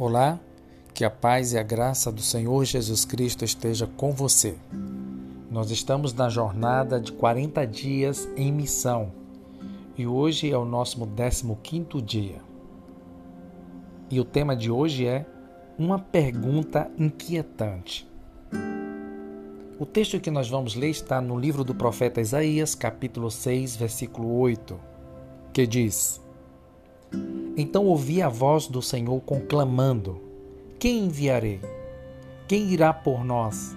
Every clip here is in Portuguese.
Olá, que a paz e a graça do Senhor Jesus Cristo esteja com você. Nós estamos na jornada de 40 dias em missão e hoje é o nosso 15 dia. E o tema de hoje é uma pergunta inquietante. O texto que nós vamos ler está no livro do profeta Isaías, capítulo 6, versículo 8, que diz: então ouvi a voz do Senhor conclamando: Quem enviarei? Quem irá por nós?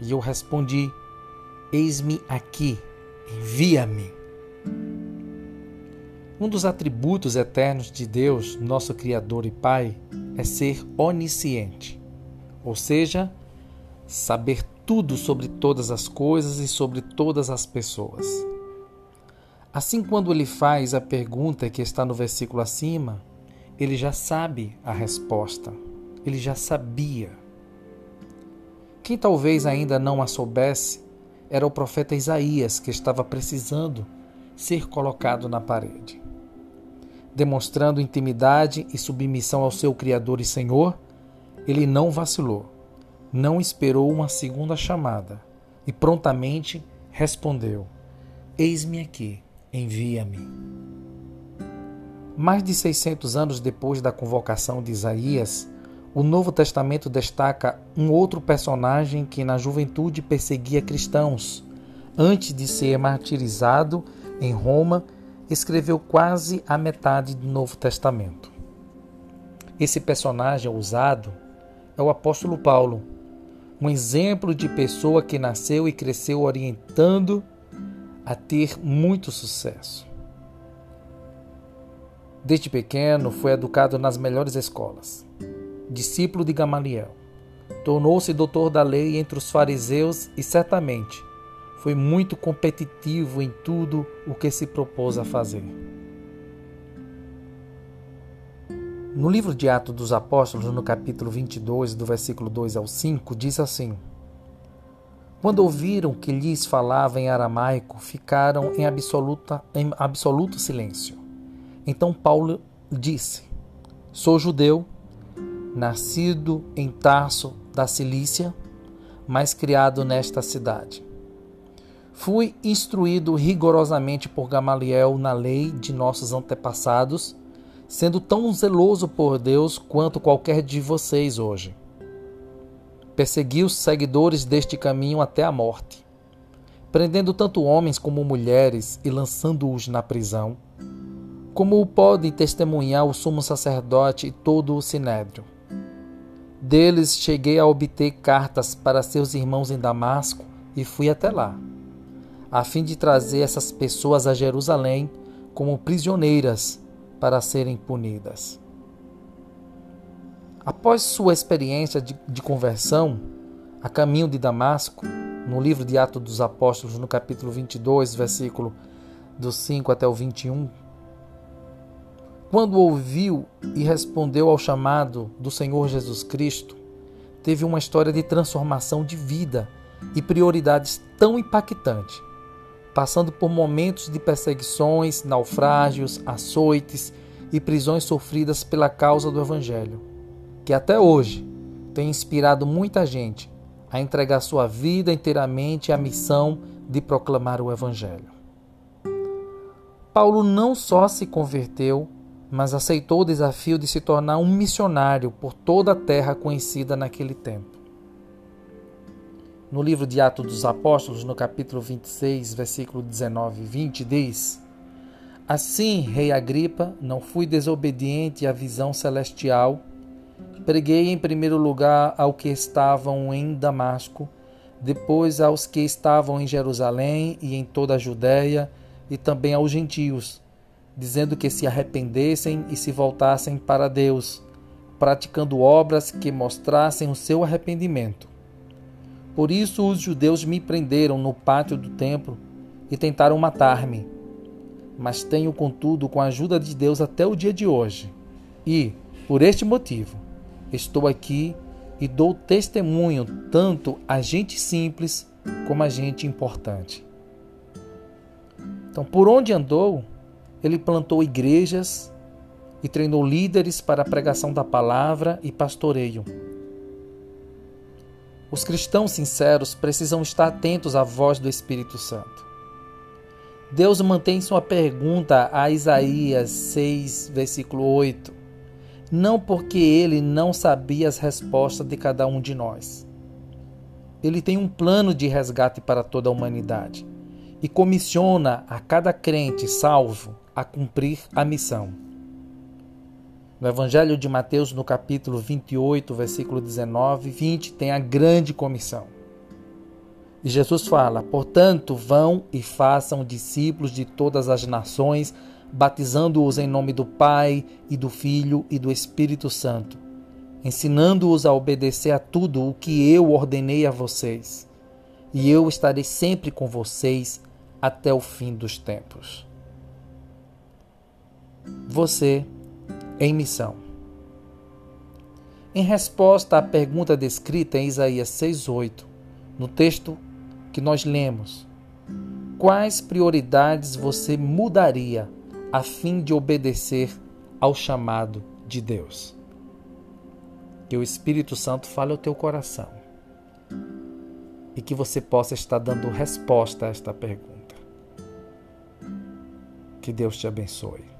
E eu respondi: Eis-me aqui, envia-me. Um dos atributos eternos de Deus, nosso Criador e Pai, é ser onisciente, ou seja, saber tudo sobre todas as coisas e sobre todas as pessoas. Assim, quando ele faz a pergunta que está no versículo acima, ele já sabe a resposta, ele já sabia. Quem talvez ainda não a soubesse era o profeta Isaías, que estava precisando ser colocado na parede. Demonstrando intimidade e submissão ao seu Criador e Senhor, ele não vacilou, não esperou uma segunda chamada e prontamente respondeu: Eis-me aqui envia-me. Mais de 600 anos depois da convocação de Isaías, o Novo Testamento destaca um outro personagem que na juventude perseguia cristãos. Antes de ser martirizado em Roma, escreveu quase a metade do Novo Testamento. Esse personagem ousado é o apóstolo Paulo, um exemplo de pessoa que nasceu e cresceu orientando a ter muito sucesso. Desde pequeno foi educado nas melhores escolas. Discípulo de Gamaliel. Tornou-se doutor da lei entre os fariseus e certamente foi muito competitivo em tudo o que se propôs a fazer. No livro de Atos dos Apóstolos, no capítulo 22, do versículo 2 ao 5, diz assim: quando ouviram que lhes falava em aramaico, ficaram em, absoluta, em absoluto silêncio. Então Paulo disse: Sou judeu, nascido em Tarso da Cilícia, mas criado nesta cidade. Fui instruído rigorosamente por Gamaliel na lei de nossos antepassados, sendo tão zeloso por Deus quanto qualquer de vocês hoje. Persegui os seguidores deste caminho até a morte, prendendo tanto homens como mulheres e lançando-os na prisão, como o pode testemunhar o sumo sacerdote e todo o sinédrio. Deles cheguei a obter cartas para seus irmãos em Damasco e fui até lá, a fim de trazer essas pessoas a Jerusalém como prisioneiras para serem punidas. Após sua experiência de, de conversão, a caminho de Damasco, no livro de Atos dos Apóstolos, no capítulo 22, versículo dos 5 até o 21, quando ouviu e respondeu ao chamado do Senhor Jesus Cristo, teve uma história de transformação de vida e prioridades tão impactante, passando por momentos de perseguições, naufrágios, açoites e prisões sofridas pela causa do Evangelho que até hoje tem inspirado muita gente a entregar sua vida inteiramente à missão de proclamar o Evangelho. Paulo não só se converteu, mas aceitou o desafio de se tornar um missionário por toda a terra conhecida naquele tempo. No livro de Atos dos Apóstolos, no capítulo 26, versículo 19 e 20, diz: Assim, rei Agripa, não fui desobediente à visão celestial Preguei em primeiro lugar ao que estavam em Damasco, depois aos que estavam em Jerusalém e em toda a Judéia, e também aos gentios, dizendo que se arrependessem e se voltassem para Deus, praticando obras que mostrassem o seu arrependimento. Por isso os judeus me prenderam no pátio do templo e tentaram matar-me. Mas tenho, contudo, com a ajuda de Deus até o dia de hoje. E, por este motivo, Estou aqui e dou testemunho tanto a gente simples como a gente importante. Então, por onde andou, ele plantou igrejas, e treinou líderes para a pregação da palavra e pastoreio. Os cristãos sinceros precisam estar atentos à voz do Espírito Santo. Deus mantém sua pergunta a Isaías 6, versículo 8, não porque ele não sabia as respostas de cada um de nós. Ele tem um plano de resgate para toda a humanidade e comissiona a cada crente salvo a cumprir a missão. No Evangelho de Mateus, no capítulo 28, versículo 19 e 20, tem a grande comissão. E Jesus fala: Portanto, vão e façam discípulos de todas as nações, batizando-os em nome do Pai e do Filho e do Espírito Santo, ensinando-os a obedecer a tudo o que eu ordenei a vocês. E eu estarei sempre com vocês até o fim dos tempos. Você em missão. Em resposta à pergunta descrita em Isaías 6:8, no texto que nós lemos, quais prioridades você mudaria a fim de obedecer ao chamado de Deus? Que o Espírito Santo fale ao teu coração e que você possa estar dando resposta a esta pergunta. Que Deus te abençoe.